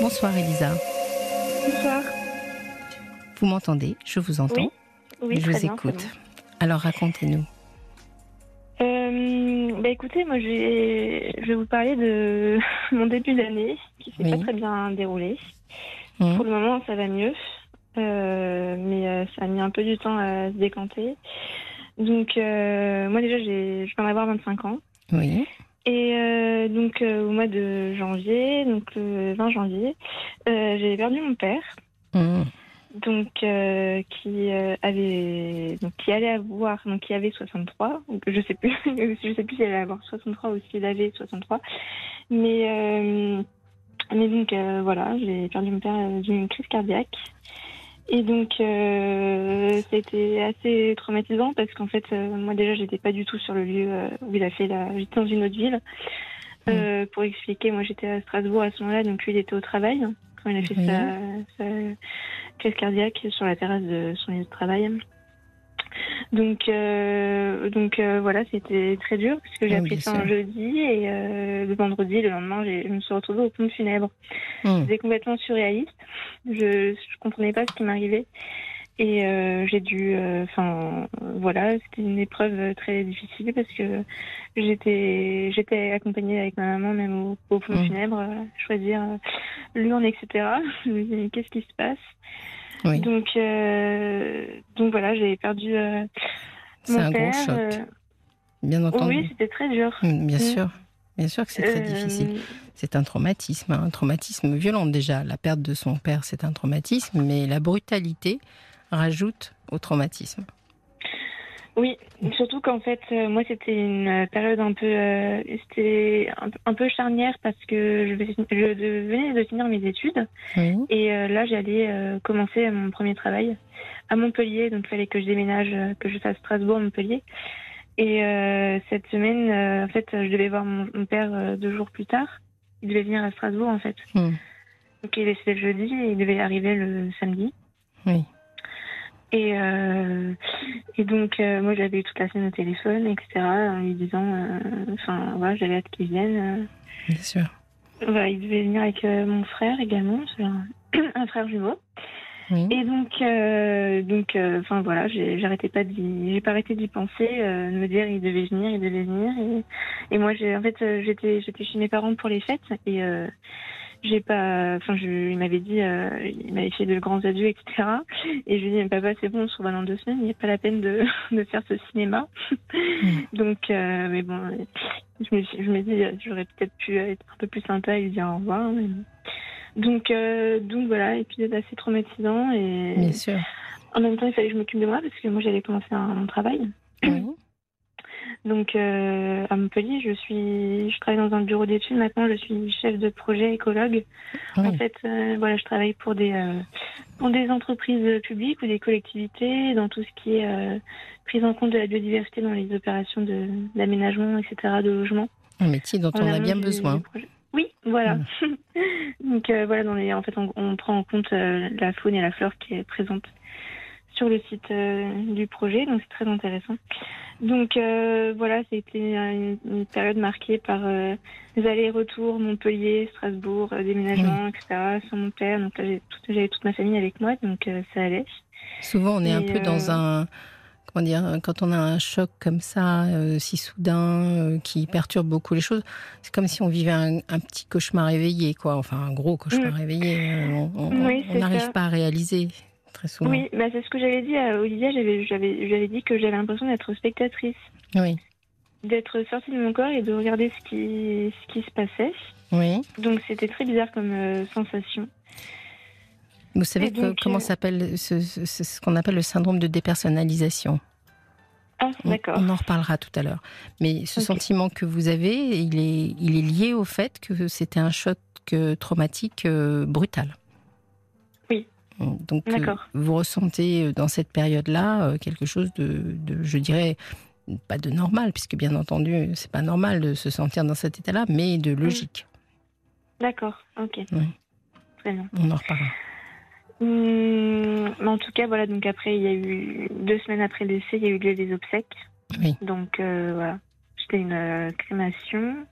Bonsoir Elisa. Bonsoir. Vous m'entendez? Je vous entends. Oui, oui je vous écoute. Alors racontez-nous. Euh, bah écoutez, moi je vais, vais vous parler de mon début d'année qui s'est pas très bien déroulé. Mmh. Pour le moment, ça va mieux, euh, mais euh, ça a mis un peu du temps à se décanter. Donc moi déjà, je viens d'avoir 25 ans. Oui. Et donc au mois de janvier, donc le 20 janvier, j'ai perdu mon père. Mmh donc euh, qui euh, avait donc qui allait avoir donc qui avait 63 donc je sais plus je sais plus s'il allait avoir 63 ou s'il avait 63 mais euh, mais donc voilà j'ai perdu mon père d'une crise cardiaque et donc c'était assez traumatisant parce qu'en fait moi déjà j'étais pas du tout sur le lieu où il a fait la j'étais dans une autre ville mmh. pour expliquer moi j'étais à Strasbourg à ce moment-là donc lui il était au travail quand il a fait sa, crise cardiaque sur la terrasse de son lieu de travail. Donc, euh, donc euh, voilà, c'était très dur parce que j'ai appris ça un jeudi et euh, le vendredi, le lendemain, je me suis retrouvée au pont funèbre. Hmm. C'était complètement surréaliste. Je, je comprenais pas ce qui m'arrivait. Et j'ai dû, enfin voilà, c'était une épreuve très difficile parce que j'étais j'étais accompagnée avec ma maman même au, au pont mmh. funèbre, choisir l'urne, etc. Qu'est-ce qui se passe? Oui. Donc donc voilà, j'ai perdu mon un père. Gros choc. Bien entendu. Oui, c'était très dur. Mmh, bien sûr. Bien sûr que c'est très difficile. C'est un traumatisme, hein, un traumatisme violent déjà. La perte de son père, c'est un traumatisme, mais la brutalité, rajoute au traumatisme. Oui, surtout qu'en fait, euh, moi, c'était une période un peu, euh, c'était un, peu charnière parce que je, venais de finir mes études et euh, là, j'allais commencer mon premier travail à Montpellier, donc il fallait que je déménage, que je fasse Strasbourg-Montpellier. Et cette semaine, en fait, je devais voir mon, père deux jours plus tard. Il devait venir à Strasbourg, en fait. Hmm. Donc il est le jeudi et il devait arriver le samedi. Oui. Et, euh, et donc, euh, moi, j'avais eu toute la semaine au téléphone, etc., en lui disant, euh, enfin, voilà, j'avais hâte qu'il vienne. Bien sûr. Voilà, il devait venir avec mon frère également, un, un frère jumeau. Et donc, donc, enfin voilà, j'arrêtais pas d'y, j'ai pas arrêté d'y penser, de me dire il devait venir, il devait venir. Et, et moi, j'ai, en fait, j'étais, j'étais chez mes parents pour les fêtes et j'ai pas, enfin, je, il m'avait dit, euh, il m'avait fait de grands adieux, etc. Et je lui ai dit, mais papa, c'est bon, on se revoit dans deux semaines, il n'y a pas la peine de, de faire ce cinéma. Mm. Donc, euh, mais bon, je me, je me dis, j'aurais peut-être pu être un peu plus sympa et lui dire au revoir. Donc, euh, donc voilà, épisode assez traumatisant et. Bien sûr. En même temps, il fallait que je m'occupe de moi parce que moi, j'allais commencer un, mon travail. Donc euh, à Montpellier, je suis, je travaille dans un bureau d'études. Maintenant, je suis chef de projet écologue. En fait, euh, voilà, je travaille pour des euh, pour des entreprises publiques ou des collectivités dans tout ce qui est prise en compte de la biodiversité dans les opérations de d'aménagement, etc., de logement. Un métier dont on a bien besoin. oui, voilà. Donc voilà, dans les, en fait, on, on prend en compte la faune et la flore qui est présente sur le site du projet, donc c'est très intéressant. Donc euh, voilà, c'était une, une, période marquée par euh, des allers-retours, Montpellier, Strasbourg, euh, déménagement, etc. Sans mon père, donc j'avais toute ma famille avec moi, donc ça allait. Souvent, on est un peu dans un comment dire, quand on a un choc comme ça, si soudain, qui perturbe beaucoup les choses, c'est comme si on vivait un, petit cauchemar éveillé, quoi. Enfin, un gros cauchemar mm. éveillé. On n'arrive pas à réaliser. Oui, bah, c'est ce que j'avais dit à Olivia. J'avais, dit que j'avais l'impression d'être spectatrice. Oui. D'être sortie de mon corps et de regarder ce qui, ce qui se passait. Oui. Donc c'était très bizarre comme euh, sensation. Vous savez comment euh, s'appelle ce, ce, qu'on appelle le syndrome de dépersonnalisation? Ah, d'accord. On, en reparlera tout à l'heure. Mais ce sentiment que vous avez, il est, il est lié au fait que c'était un choc euh, traumatique brutal. Donc, euh, vous ressentez euh, dans cette période-là euh, quelque chose de, je dirais, pas de normal, puisque bien entendu, c'est pas normal de se sentir dans cet état-là, mais de logique. D'accord, ok. Très bien. On en reparlera. Hum, en tout cas, voilà, donc après, il y a eu deux semaines après le décès, il y a eu lieu des obsèques. Oui. Donc voilà, c'était une crémation.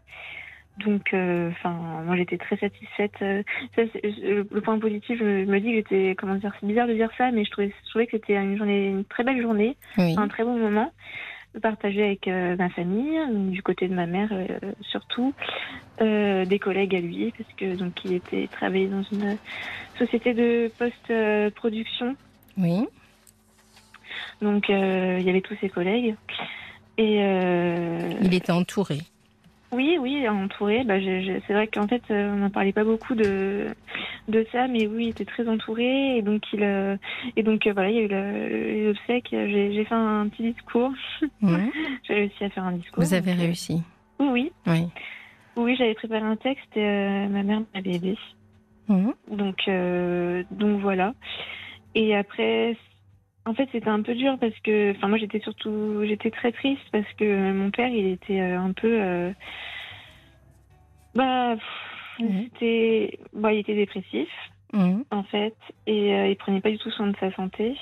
Donc, enfin, moi j'étais très satisfaite. Ça, le point positif, je, me dis que j'étais, comment dire, c'est bizarre de dire ça, mais je trouvais, je trouvais que c'était une journée, une très belle journée, un très bon moment partagé avec ma famille, du côté de ma mère surtout, des collègues à lui, parce que donc il était travaillé dans une société de post-production. Oui. Donc il y avait tous ses collègues. Et il était entouré. Oui, oui, entouré. Bah, c'est vrai qu'en fait, euh, on n'en parlait pas beaucoup de de ça, mais oui, il était très entouré et donc il euh, et donc euh, voilà, il y a eu le, obsèques. J'ai fait un petit discours. j'ai réussi à faire un discours. Vous avez réussi. Oui, oui. Oui. Oui, j'avais préparé un texte et ma mère m'avait aidé. Donc donc voilà. Et après, en fait, c'était un peu dur parce que, enfin, moi, j'étais surtout, j'étais très triste parce que mon père, il était euh, un peu, euh, bah, mhm. c'était, bah, il était dépressif, mhm. en fait, et euh, il prenait pas du tout soin de sa santé.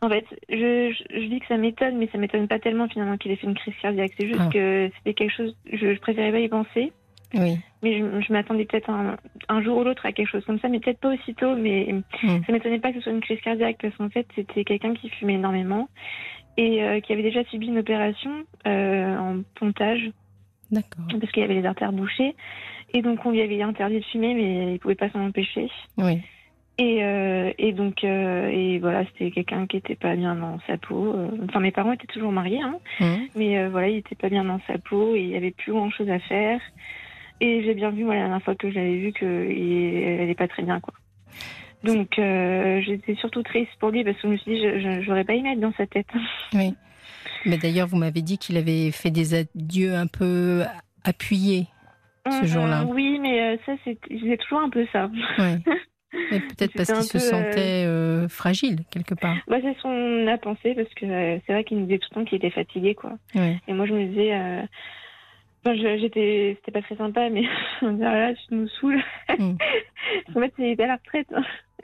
En fait, je, je, dis que ça m'étonne, mais ça m'étonne pas tellement finalement qu'il ait fait une crise cardiaque. C'est juste ah. que c'était quelque chose, je, je préférais pas y penser. Oui. Mais je, m'attendais peut-être un, jour ou l'autre à quelque chose comme ça, mais peut-être pas aussitôt. Mais hmm. ça m'étonnait pas que ce soit une crise cardiaque parce qu'en fait, c'était quelqu'un qui fumait énormément et euh, qui avait déjà subi une opération euh, en pontage. D'accord. Parce qu'il y avait les artères bouchées. Et donc, on lui avait interdit de fumer, mais il pouvait pas s'en empêcher. Oui. Et, euh, et donc, et voilà, c'était quelqu'un qui était pas bien dans sa peau. Enfin, mes parents étaient toujours mariés, hein, hmm. mais voilà, il était pas bien dans sa peau et il y avait plus grand chose à faire. Et j'ai bien vu, moi, la dernière fois que je l'avais vu, qu'elle n'est pas très bien, quoi. Donc, euh, j'étais surtout triste pour lui parce que je me suis dit, je n'aurais pas aimé être dans sa tête. Oui. Mais d'ailleurs, vous m'avez dit qu'il avait fait des adieux un peu appuyés ce mhm, jour-là. Oui, mais euh, ça, c'est toujours un peu ça. Oui. Mais peut-être parce qu'il se sentait euh, fragile quelque part. Bah, c'est son a pensé parce que c'est vrai qu'il nous disait tout le temps qu'il était fatigué, quoi. Oui. Et moi, je me disais j'étais, c'était pas très sympa, mais on dirait là, tu nous saoules. Mm. en fait, il était à la retraite.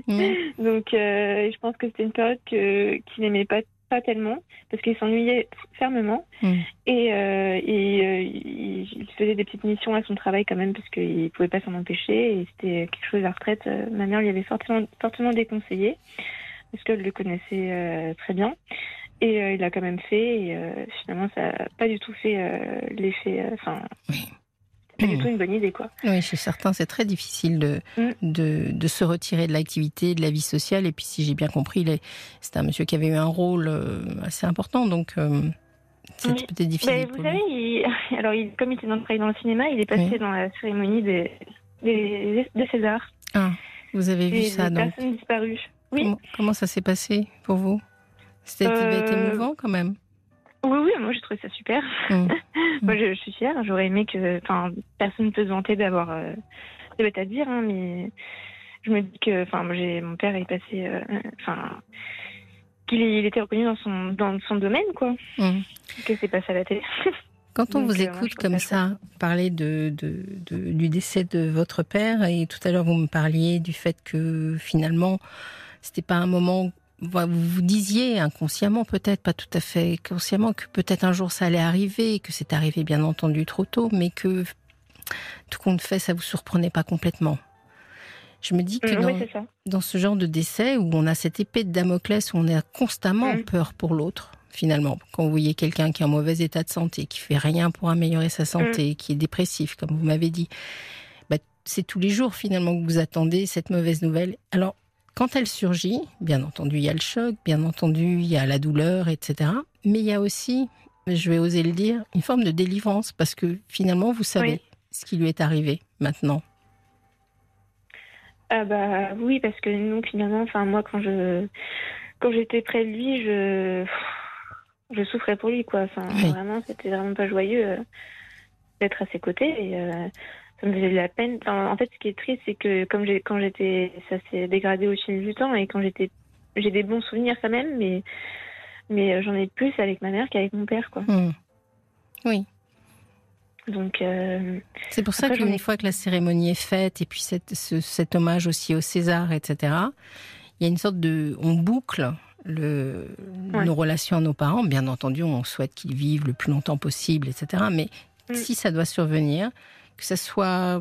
Mm. Donc, euh, je pense que c'était une période que, qu'il n'aimait pas, pas tellement, parce qu'il s'ennuyait fermement. Mm. Et, euh, et euh, il, faisait des petites missions à son travail quand même, parce qu'il pouvait pas s'en empêcher. Et c'était quelque chose à la retraite. ma mère lui avait fortement, fortement déconseillé, parce qu'elle le connaissait très bien. Et euh, il a quand même fait. Et euh, finalement, ça n'a pas du tout fait euh, l'effet. Enfin. Pas du tout une bonne idée, quoi. Oui, chez certains, c'est très difficile de, mm. de, de, se retirer de l'activité, de la vie sociale. Et puis, si j'ai bien compris, c'est un monsieur qui avait eu un rôle assez important, donc c'était peut-être difficile. vous savez, il, alors, il, comme il était dans, dans le cinéma, il est passé dans la cérémonie des, des, des Césars. Ah, vous avez vu ça, des donc personnes disparues. Oui. Comment, comment ça s'est passé pour vous? C'était euh... émouvant quand même. Oui, oui, moi j'ai trouvé ça super. Mm. moi je, suis fière. J'aurais aimé que, enfin, personne ne peut se vanter d'avoir euh, des bêtes à dire, hein, mais je me dis que, enfin, mon père est passé, euh, enfin, qu'il il était reconnu dans son dans son domaine, quoi. Mm. Que c'est passé à la télé. Quand on vous euh, écoute comme ça parler de, de, de, du décès de votre père, et tout à l'heure vous me parliez du fait que finalement c'était pas un moment vous vous disiez inconsciemment peut-être, pas tout à fait consciemment, que peut-être un jour ça allait arriver, que c'est arrivé bien entendu trop tôt, mais que tout compte fait, ça vous surprenait pas complètement. Je me dis que mm, dans, ce genre de décès où on a cette épée de Damoclès, où on a constamment mm. peur pour l'autre, finalement, quand vous voyez quelqu'un qui est en mauvais état de santé, qui fait rien pour améliorer sa santé, mm. qui est dépressif, comme vous m'avez dit, bah, c'est tous les jours finalement que vous attendez cette mauvaise nouvelle. Alors, quand elle surgit, bien entendu, il y a le choc, bien entendu, il y a la douleur, etc. Mais il y a aussi, je vais oser le dire, une forme de délivrance parce que finalement, vous savez ce qui lui est arrivé maintenant. Ah bah oui, parce que nous, finalement, enfin moi, quand je quand j'étais près de lui, je je souffrais pour lui, quoi. Enfin, vraiment, c'était vraiment pas joyeux euh, d'être à ses côtés. Et, euh, faisait de la peine. en fait, ce qui est triste, c'est que comme j'ai, quand j'étais, ça s'est dégradé au fil du temps et quand j'étais, j'ai des bons souvenirs quand même, mais mais j'en ai plus avec ma mère qu'avec mon père, quoi. Hmm. Oui. Donc. Euh, c'est pour ça qu'une fois que la cérémonie est faite et puis cette, cet hommage aussi au César, etc. Il y a une sorte de, on boucle le, nos relations à nos parents. Bien entendu, on souhaite qu'ils vivent le plus longtemps possible, etc. Mais hmm. si ça doit survenir, que ça soit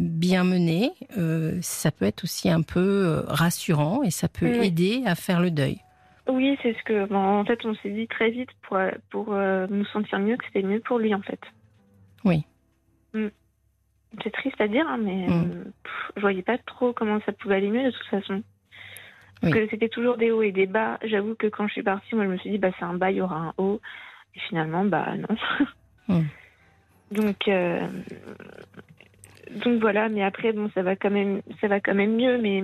bien mené, euh, ça peut être aussi un peu euh, rassurant et ça peut aider à faire le deuil. Oui, c'est ce que. en fait, on s'est dit très vite pour, pour euh, nous sentir mieux que c'était mieux pour lui, en fait. Oui. Mm. C'est triste à dire, hein, mais mm. je voyais pas trop comment ça pouvait aller mieux de toute façon. Parce que c'était toujours des hauts et des bas. J'avoue que quand je suis partie, moi, je me suis dit, bah, c'est un bas, il y aura un haut. Et finalement, bah, non. Mm. Donc, donc voilà, mais après bon, ça va quand même, ça va quand même mieux. Mais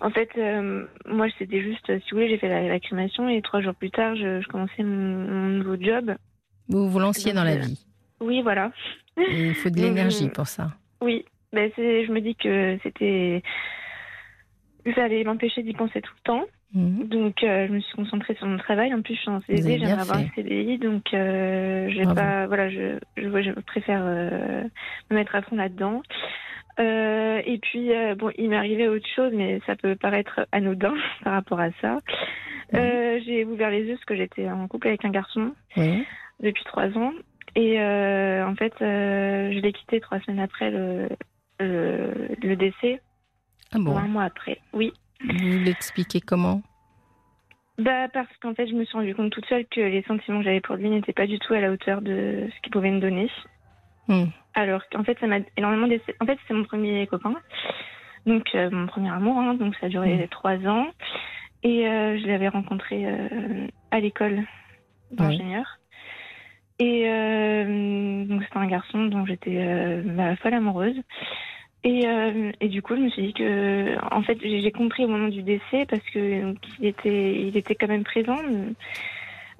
en fait, euh, moi c'était juste, si vous voulez, j'ai fait la, crémation et trois jours plus tard, je, commençais mon, nouveau job. Vous vous lanciez dans la euh, vie. Oui, voilà. il faut de l'énergie pour ça. Oui, ben, je me dis que c'était, ça allait m'empêcher d'y penser tout le temps. Mhm. Donc, euh, je me suis concentrée sur mon travail. En plus, je suis en CDD, j'aimerais avoir un CDI. Donc, euh, j'ai pas, voilà, je, je, je préfère euh, me mettre à fond là-dedans. Euh, et puis, bon, il m'est arrivé autre chose, mais ça peut paraître anodin par rapport à ça. J'ai ouvert les yeux parce que j'étais en couple avec un garçon depuis trois ans. Et en fait, je l'ai quitté trois semaines après le, le, décès. Ah bon. un mois après, oui. Vous l'expliquez comment? Bah parce qu'en fait je me suis rendu compte toute seule que les sentiments que j'avais pour lui n'étaient pas du tout à la hauteur de ce qu'il pouvait me donner. Hmm. Alors qu'en fait ça m'a énormément En fait c'est mon premier copain, donc euh, mon premier amour, hein, donc ça a duré hmm. trois ans et euh, je l'avais rencontré euh, à l'école d'ingénieur. Et donc c'était un garçon dont j'étais ma folle amoureuse. Et, euh, et, du coup, je me suis dit que, en fait, j'ai compris au moment du décès parce que il était, il était quand même présent.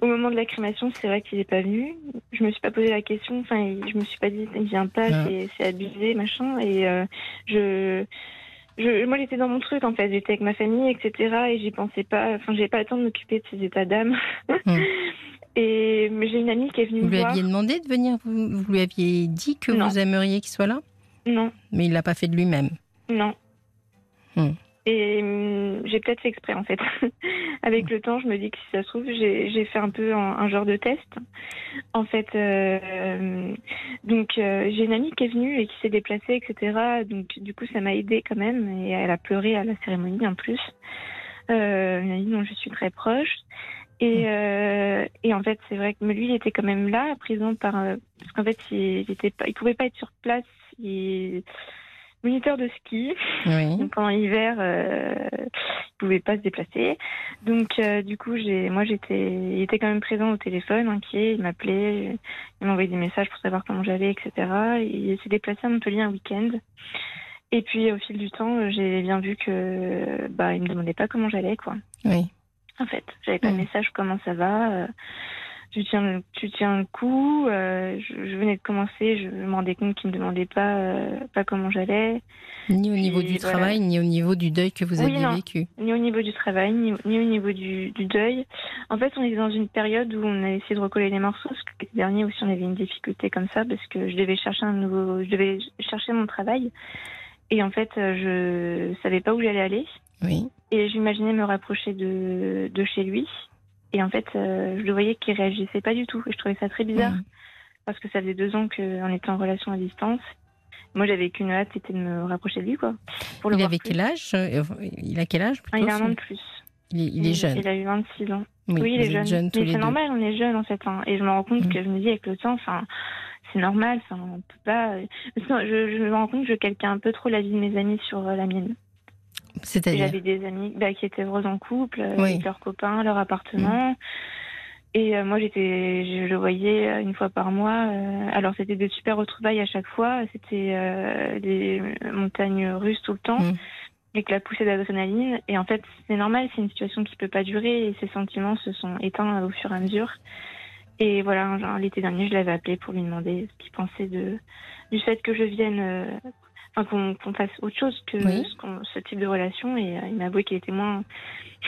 Au moment de la crémation, c'est vrai qu'il n'est pas venu. Je me suis pas posé la question. Enfin, je me suis pas dit, il vient pas, ah. c'est abusé, machin. Et euh, je, je, moi, j'étais dans mon truc en fait. J'étais avec ma famille, etc. Et j'y pensais pas. Enfin, j'avais pas le temps de m'occuper de ces états d'âme. Hmm. Et j'ai une amie qui est venue vous me voir. Vous lui aviez demandé de venir vous, vous lui aviez dit que vous aimeriez qu'il soit là? Non. Mais il l'a pas fait de lui-même Non. Hmm. Et hum, j'ai peut-être fait exprès en fait. Avec le temps, je me dis que si ça se trouve, j'ai fait un peu un, genre de test. En fait, euh, donc euh, j'ai une amie qui est venue et qui s'est déplacée, etc. Donc du coup, ça m'a aidé quand même et elle a pleuré à la cérémonie en plus. Euh, une amie dont je suis très proche. Et, hmm. euh, et en fait, c'est vrai que lui, il était quand même là, présent par parce qu'en fait, il, il pouvait pas être sur place il est moniteur de ski. Donc pendant l'hiver, euh, il pouvait pas se déplacer. Donc euh, du coup, j'ai, moi j'étais, il était quand même présent au téléphone, inquiet. Il m'appelait, il m'envoyait des messages pour savoir comment j'allais, etc. Il s'est déplacé à Montpellier un week-end. Et puis au fil du temps, j'ai bien vu que bah il me demandait pas comment j'allais, quoi. Oui. En fait, j'avais pas de message comment ça va. Euh, tu tiens, tu tiens le coup. Euh, je, venais de commencer, je me rendais compte qu'il ne me demandait pas, euh, pas comment j'allais. Ni au niveau du travail, ni au niveau du deuil que vous aviez vécu. Ni au niveau du travail, ni, au niveau du, deuil. En fait, on est dans une période où on a essayé de recoller les morceaux. Parce que dernier aussi, on avait une difficulté comme ça parce que je devais chercher un nouveau, je devais chercher mon travail. Et en fait, je savais pas où j'allais aller. Oui. Et j'imaginais me rapprocher de, de chez lui. Et en fait, euh, je le voyais qu'il réagissait pas du tout. Et je trouvais ça très bizarre. Parce que ça faisait deux ans qu'on était en relation à distance. Moi, j'avais qu'une hâte, c'était de me rapprocher de lui, quoi. Pour il avait quel âge euh, Il a quel âge ah, Il a un an de plus. Il est, jeune. Il a eu 26 ans. Oui, il est jeune. Mais c'est normal, on est jeune en fait. Hein. Et je me rends compte mhm. que je me dis avec le temps, enfin, c'est normal. Enfin, on peut pas. Je, je, me rends compte que je quelqu'un un peu trop la vie de mes amis sur euh, la mienne. C'est-à-dire J'avais des amis bah, qui étaient heureux en couple, euh, avec leurs copains, leur appartement. Mm. Et euh, moi, j'étais, je le voyais une fois par mois. alors, c'était des super retrouvailles à chaque fois. C'était des montagnes russes tout le temps, mm. avec la poussée d'adrénaline. Et en fait, c'est normal, c'est une situation qui peut pas durer. Et ses sentiments se sont éteints au fur et à mesure. Et voilà, l'été dernier, je l'avais appelé pour lui demander ce qu'il pensait de, du fait que je vienne qu'on fasse autre chose que ce, type de relation. Et euh, il m'a avoué qu'il était moins,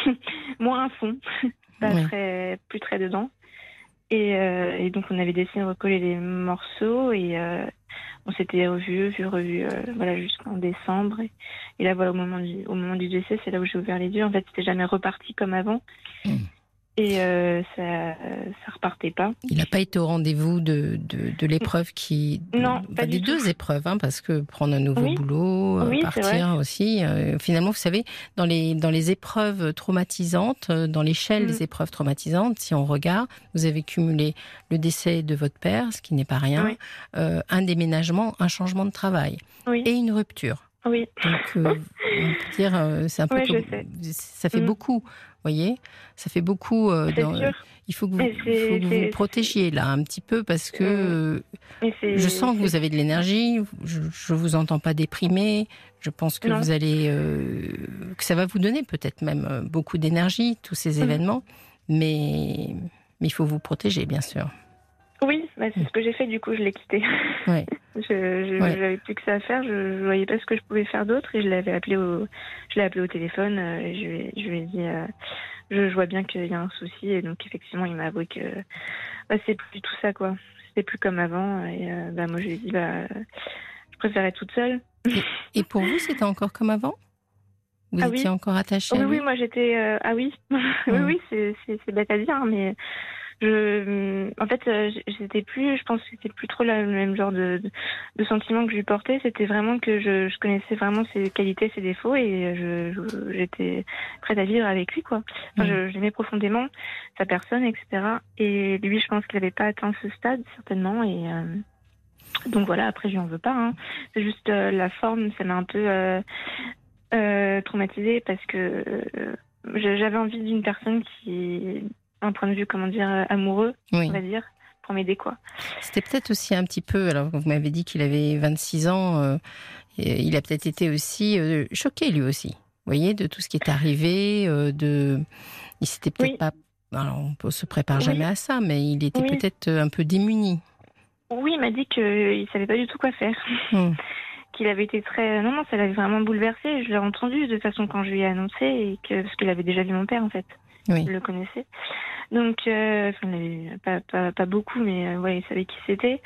moins à fond, pas très, plus très dedans. Et, euh, et, donc on avait décidé de recoller les morceaux et euh, on s'était revu, vu, revu, voilà jusqu'en décembre. Et, là voilà au moment du, au moment du décès, c'est là où j'ai ouvert les yeux. En fait, c'était jamais reparti comme avant. Hmm. Et euh, ça, ça repartait pas. Il n'a pas été au rendez-vous de, de, de l'épreuve qui. Non, pas des deux épreuves, hein, parce que prendre un nouveau boulot, euh, partir aussi. Euh, finalement, vous savez, dans les, dans les épreuves traumatisantes, dans l'échelle mm. des épreuves traumatisantes, si on regarde, vous avez cumulé le décès de votre père, ce qui n'est pas rien, un déménagement, un changement de travail et une rupture. Oui. Donc, on peut dire, c'est un peu. ça fait mm. beaucoup voyez Ça fait beaucoup. Euh, il faut que vous, vous, protégiez là un petit peu parce que je sens que vous avez de l'énergie. Je, ne vous entends pas déprimé. Je pense que vous allez, euh, que ça va vous donner peut-être même euh, beaucoup d'énergie tous ces mm. événements, mais mais il faut vous protéger bien sûr. Oui, bah, c'est ce que j'ai fait, du coup, je l'ai quitté. je n'avais plus que ça à faire, je ne voyais pas ce que je pouvais faire d'autre et je l'avais appelé au, je l'ai appelé au téléphone euh, et je, lui, je lui ai dit, euh, je, vois bien qu'il y a un souci et donc effectivement, il m'a avoué que bah, c'est plus tout ça, quoi. C'était plus comme avant et euh, bah, moi, je lui ai dit, bah, je préférais toute seule. Et, pour vous, c'était encore comme avant? Vous ah étiez encore attaché Oui, oui, moi j'étais. ah oui, oui, oui, c'est bête à dire, hein, mais je, en fait, euh, j'étais plus, je pense que c'était plus trop le même genre de, de, sentiment que je lui portais. C'était vraiment que je, je, connaissais vraiment ses qualités, ses défauts et j'étais prête à vivre avec lui, quoi. Enfin, je, l'aimais profondément, sa personne, etc. Et lui, je pense qu'il n'avait pas atteint ce stade, certainement. Et euh, donc voilà, après, je lui en veux pas. Hein. C'est juste euh, la forme, ça m'a un peu euh, traumatisée parce que j'avais envie d'une personne qui un point de vue, comment dire, euh, amoureux, on va dire, pour m'aider, quoi. C'était peut-être aussi un petit peu, alors vous m'avez dit qu'il avait 26 ans, euh, il a peut-être été aussi euh, choqué lui aussi, vous voyez, de tout ce qui est arrivé, de... Il s'était peut-être pas... Alors, on se prépare jamais à ça, mais il était peut-être un peu démuni. Oui, il m'a dit qu'il savait pas du tout quoi faire. Hmm. qu'il avait été très non non ça l'avait vraiment bouleversé je l'ai entendu de toute façon quand je lui ai annoncé et que parce qu'il avait déjà vu mon père en fait oui. il le connaissait donc, euh, pas, pas, pas, beaucoup, mais euh, ouais, il savait qui c'était.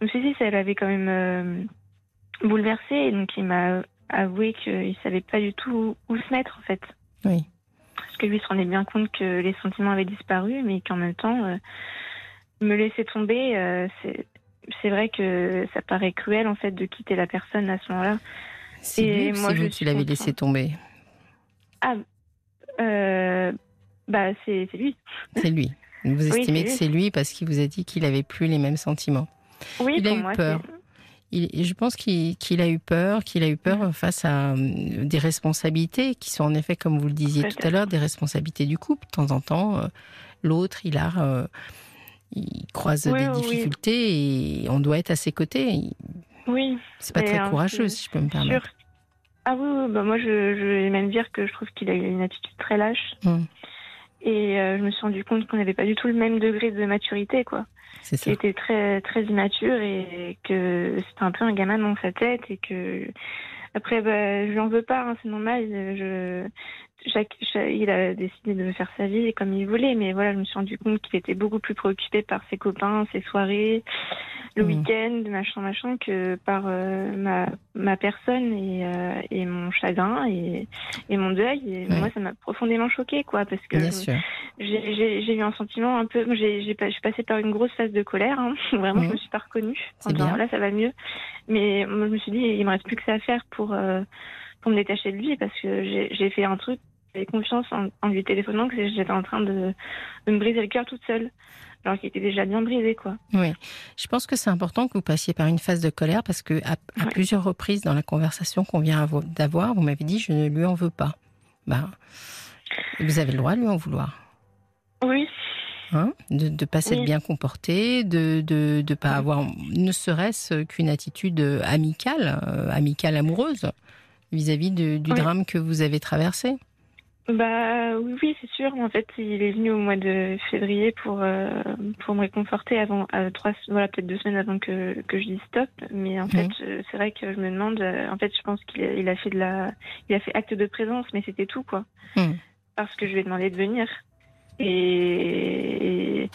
Je me suis dit, ça l'avait quand même euh, bouleversé. Et donc, il m'a avoué qu'il savait pas du tout où se mettre, en fait. Oui. Parce que lui se rendait bien compte que les sentiments avaient disparu, mais qu'en même temps, me laisser tomber, c'est c'est vrai que ça paraît cruel, en fait, de quitter la personne à ce moment-là. C'est moi, je tu l'avais laissé tomber. Ah, euh, bah, c'est lui. C'est lui. Vous estimez que c'est lui parce qu'il vous a dit qu'il n'avait plus les mêmes sentiments. Oui, il a eu peur. Il, je pense qu'il a eu peur, qu'il a eu peur mm. face à euh, des responsabilités qui sont en effet, comme vous le disiez tout à l'heure, des responsabilités du couple. De temps en temps, euh, l'autre, il a, euh, il croise des difficultés et on doit être à ses côtés. Oui. C'est pas très courageux, si je peux me permettre. Ah oui, bah moi je, vais même dire que je trouve qu'il a une attitude très lâche. Mm. Et euh, je me suis rendu compte qu'on n'avait pas du tout le même degré de maturité, quoi. C'est ça. était très, très immature et que c'était un peu un gamin dans sa tête et que après, bah, je lui en veux pas, hein, c'est normal. Je, chaque, il a décidé de faire sa vie comme il voulait, mais voilà, je me suis rendu compte qu'il était beaucoup plus préoccupé par ses copains, ses soirées, le mmh. week-end, machin, machin, que par euh, ma, ma personne et, euh, et mon chagrin et, et mon deuil. Et moi, ça m'a profondément choqué, quoi, parce que j'ai eu un sentiment un peu. J'ai, je suis passée par une grosse phase de colère. Hein. Vraiment, je mmh. me suis pas reconnue. En là, ça va mieux. Mais moi, je me suis dit, il me reste plus que ça à faire pour. Euh, pour me détacher de lui parce que j'ai fait un truc j'avais confiance en, lui téléphonant que j'étais en train de, me briser le cœur toute seule. Alors qu'il était déjà bien brisé, quoi. Oui. Je pense que c'est important que vous passiez par une phase de colère parce que à, plusieurs reprises dans la conversation qu'on vient d'avoir, vous m'avez dit je ne lui en veux pas. Ben, vous avez le droit de lui en vouloir. Oui. Hein? De ne pas s'être bien comporté, de ne de, pas avoir ne serait-ce qu'une attitude amicale, euh, amicale amoureuse vis-à-vis du drame que vous avez traversé. Bah oui, c'est sûr. En fait, il est venu au mois de février pour euh, pour me réconforter avant euh, trois voilà peut-être deux semaines avant que que je dise stop. Mais en fait, mhm. c'est vrai que je me demande. Euh, en fait, je pense qu'il a, il a fait de la il a fait acte de présence, mais c'était tout quoi. Mhm. Parce que je lui ai demandé de venir. Et,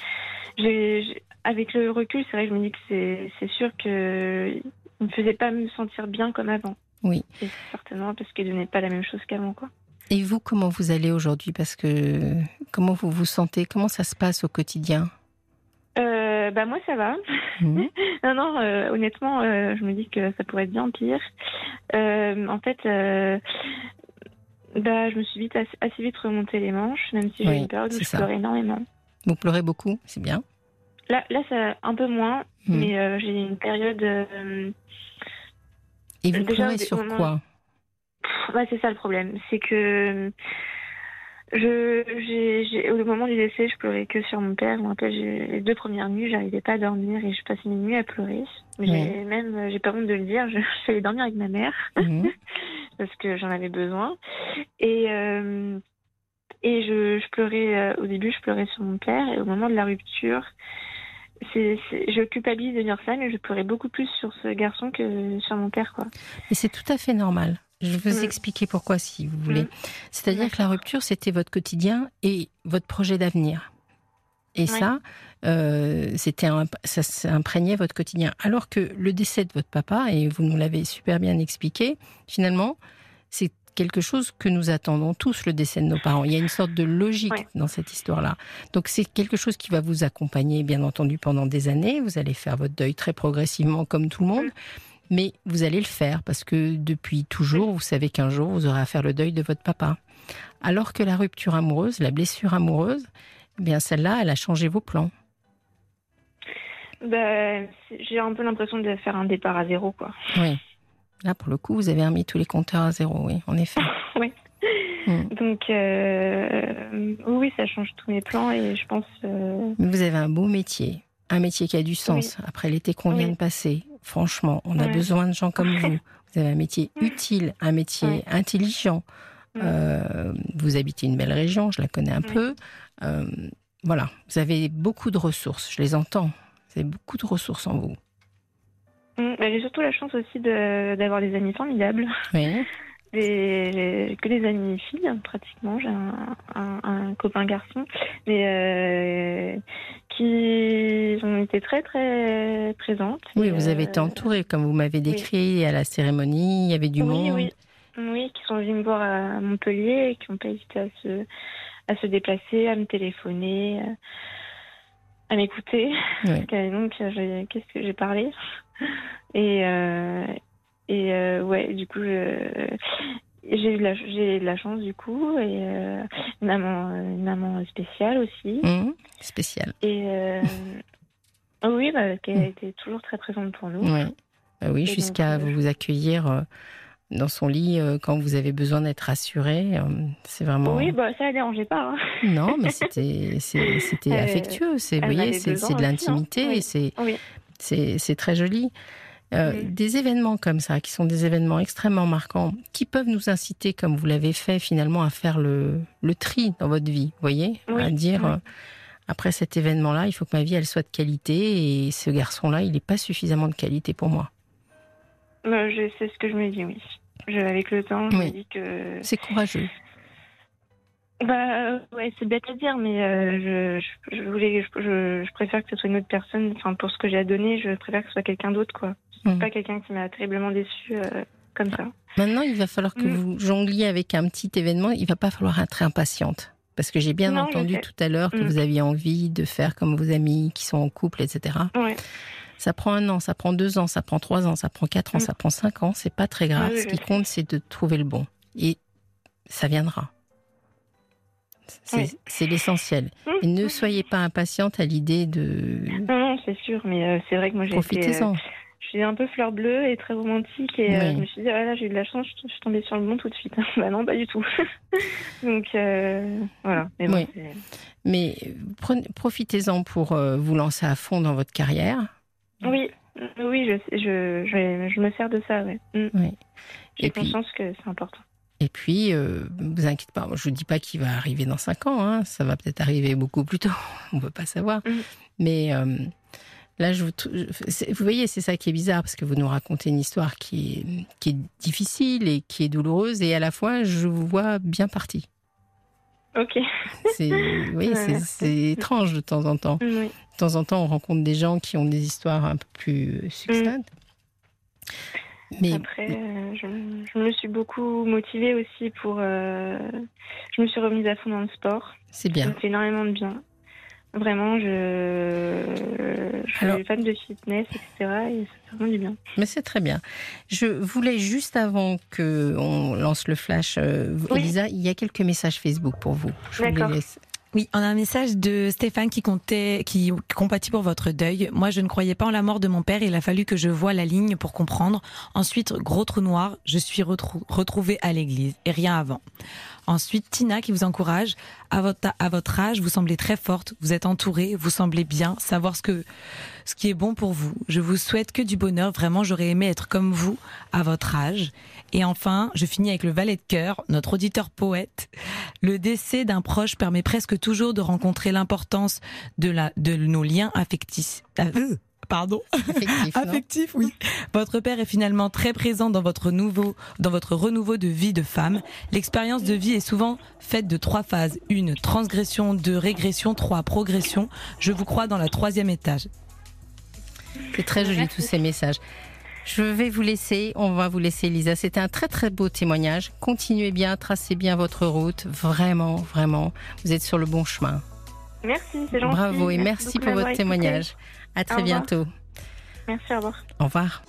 avec le recul, c'est vrai que je me dis que c'est c'est sûr que il me faisait pas me sentir bien comme avant. Oui. Et certainement parce qu'il donnait pas la même chose qu'avant quoi. Et vous, comment vous allez aujourd'hui? Parce que comment vous vous sentez? Comment ça se passe au quotidien? Bah moi ça va. Mhm. non non, honnêtement, je me dis que ça pourrait être bien pire. en fait, bah je me suis vite assez, vite remonté les manches, même si j'ai une période où je pleurais énormément. Vous pleurez beaucoup, c'est bien. Là là ça un peu moins, mhm. mais j'ai une période. Et vous pleurez sur quoi? Bah, c'est ça le problème, c'est que je, au moment du décès, je pleurais que sur mon père. Je les deux premières nuits, j'arrivais pas à dormir et je passais mes nuits à pleurer. J'ai même, j'ai pas honte de le dire, je, allée dormir avec ma mère mhm. parce que j'en avais besoin. Et euh, et je, je pleurais euh, au début, je pleurais sur mon père et au moment de la rupture, c'est, je culpabilise de dire ça, mais je pleurais beaucoup plus sur ce garçon que sur mon père, quoi. Et c'est tout à fait normal. Je vais vous mm. expliquer pourquoi, si vous voulez. Mm. C'est-à-dire que la rupture, c'était votre quotidien et votre projet d'avenir. Et ça, euh, c'était ça imprégnait votre quotidien. Alors que le décès de votre papa, et vous nous l'avez super bien expliqué, finalement, c'est quelque chose que nous attendons tous, le décès de nos parents. Il y a une sorte de logique dans cette histoire-là. Donc c'est quelque chose qui va vous accompagner, bien entendu, pendant des années. Vous allez faire votre deuil très progressivement, comme tout le monde. Mm. Mais vous allez le faire parce que depuis toujours, vous savez qu'un jour, vous aurez à faire le deuil de votre papa. Alors que la rupture amoureuse, la blessure amoureuse, eh bien celle-là, elle a changé vos plans. Ben, j'ai un peu l'impression de faire un départ à zéro, quoi. Oui. Là, pour le coup, vous avez remis tous les compteurs à zéro, oui, en effet. oui. Hmm. Donc, euh, oui, ça change tous mes plans et je pense. Euh, vous avez un beau métier, un métier qui a du sens après l'été qu'on vient de passer. Franchement, on a besoin de gens comme vous. Vous avez un métier utile, un métier intelligent. Euh, vous habitez une belle région, je la connais un peu. Euh, voilà, vous avez beaucoup de ressources, je les entends. Vous avez beaucoup de ressources en vous. Mmh, j'ai surtout la chance aussi d'avoir des amis formidables. Oui. Des, que des amis filles pratiquement. J'ai un, copain garçon, mais euh, qui ont été très très présentes. Oui, vous avez été euh, entourée, comme vous m'avez décrit, à la cérémonie, il y avait du monde. Oui, oui, qui sont venus me voir à Montpellier et qui n'ont pas hésité à se, à se déplacer, à me téléphoner, à m'écouter. Donc, qu'est-ce que j'ai parlé? Et, euh, et euh, ouais, du coup, j'ai eu de la, j'ai de la chance du coup et euh, une maman, une maman spéciale aussi. Mmh, spéciale. Et euh, oui, bah, qui a mmh. été toujours très présente pour nous. Bah oui, jusqu'à vous accueillir dans son lit quand vous avez besoin d'être rassuré. c'est vraiment. Oui, bah, ça ne dérangeait pas. Hein. Non, mais c'était, c'était affectueux. C'est, vous voyez, c'est, de hein. l'intimité. C'est, c'est très joli. Euh, des événements comme ça, qui sont des événements extrêmement marquants, qui peuvent nous inciter, comme vous l'avez fait finalement, à faire le, tri dans votre vie, voyez À dire, euh, après cet événement-là, il faut que ma vie, elle soit de qualité, et ce garçon-là, il n'est pas suffisamment de qualité pour moi. Bah, c'est ce que je me dis, oui. Avec le temps, je me dis que... C'est courageux. Bah ouais, c'est bête à dire, mais euh, je, je, voulais, je, je, préfère que ce soit une autre personne. Enfin, pour ce que j'ai à donner, je préfère que ce soit quelqu'un d'autre, quoi. Hmm. Pas quelqu'un qui m'a terriblement déçu euh, comme ça. Maintenant, il va falloir que hmm. vous jongliez avec un petit événement. Il va pas falloir être impatiente. Parce que j'ai bien entendu tout à l'heure que hmm. vous aviez envie de faire comme vos amis qui sont en couple, etc. Ouais. Ça prend un an, ça prend deux ans, ça prend trois ans, ça prend quatre ans, ça prend cinq ans. C'est pas très grave. Ce qui compte, c'est de trouver le bon. Et ça viendra. C'est l'essentiel. Et ne soyez pas impatiente à l'idée de. Non, non, c'est sûr, mais euh, c'est vrai que moi j'ai Profitez-en. Euh, je suis un peu fleur bleue et très romantique et euh, je me suis dit, ah là, j'ai eu de la chance, je suis tombée sur le bon tout de suite. bah non, pas du tout. Donc voilà. Mais, bon, mais profitez-en pour vous lancer à fond dans votre carrière. Oui, oui, je, je, je, je me sers de ça, ouais. Mm. Oui. J'ai conscience que c'est important. Et puis, euh, vous inquiétez pas, je ne dis pas qu'il va arriver dans cinq ans, hein. ça va peut-être arriver beaucoup plus tôt, on ne peut pas savoir. Mm. Mais euh, là, je vous, vous voyez, c'est ça qui est bizarre, parce que vous nous racontez une histoire qui est, qui est difficile et qui est douloureuse, et à la fois, je vous vois bien parti. Ok. C'est, oui, c'est étrange de temps en temps. De temps en temps, on rencontre des gens qui ont des histoires un peu plus succinctes. Mais... Après, je, me suis beaucoup motivée aussi pour. je me suis remise à fond dans le sport. C'est bien. Ça fait énormément de bien. Vraiment, je, je suis fan de fitness, etc. Et ça fait vraiment du bien. Mais c'est très bien. Je voulais juste avant qu'on lance le flash, Elisa, il y a quelques messages Facebook pour vous. Je vous les laisse. Oui, on a un message de Stéphane qui comptait, qui compatit pour votre deuil. Moi, je ne croyais pas en la mort de mon père. Il a fallu que je voie la ligne pour comprendre. Ensuite, gros trou noir, je suis retrouvée à l'église et rien avant. Ensuite, Tina qui vous encourage. À votre, à votre âge, vous semblez très forte, vous êtes entourée, vous semblez bien, savoir ce que, ce qui est bon pour vous. Je vous souhaite que du bonheur. Vraiment, j'aurais aimé être comme vous à votre âge. Et enfin, je finis avec le valet de cœur, notre auditeur poète. Le décès d'un proche permet presque toujours de rencontrer l'importance de la, de nos liens affectifs. Euh, pardon. Affectif, oui. Votre père est finalement très présent dans votre nouveau, dans votre renouveau de vie de femme. L'expérience de vie est souvent faite de trois phases. Une, transgression, deux, régression, trois, progression. Je vous crois dans la troisième étage. C'est très joli tous ces messages. Je vais vous laisser, on va vous laisser Lisa. C'était un très très beau témoignage. Continuez bien, tracez bien votre route. Vraiment, vraiment, vous êtes sur le bon chemin. Merci, c'est gentil. Bravo et merci, pour votre témoignage. À très bientôt. Merci, au revoir. Au revoir.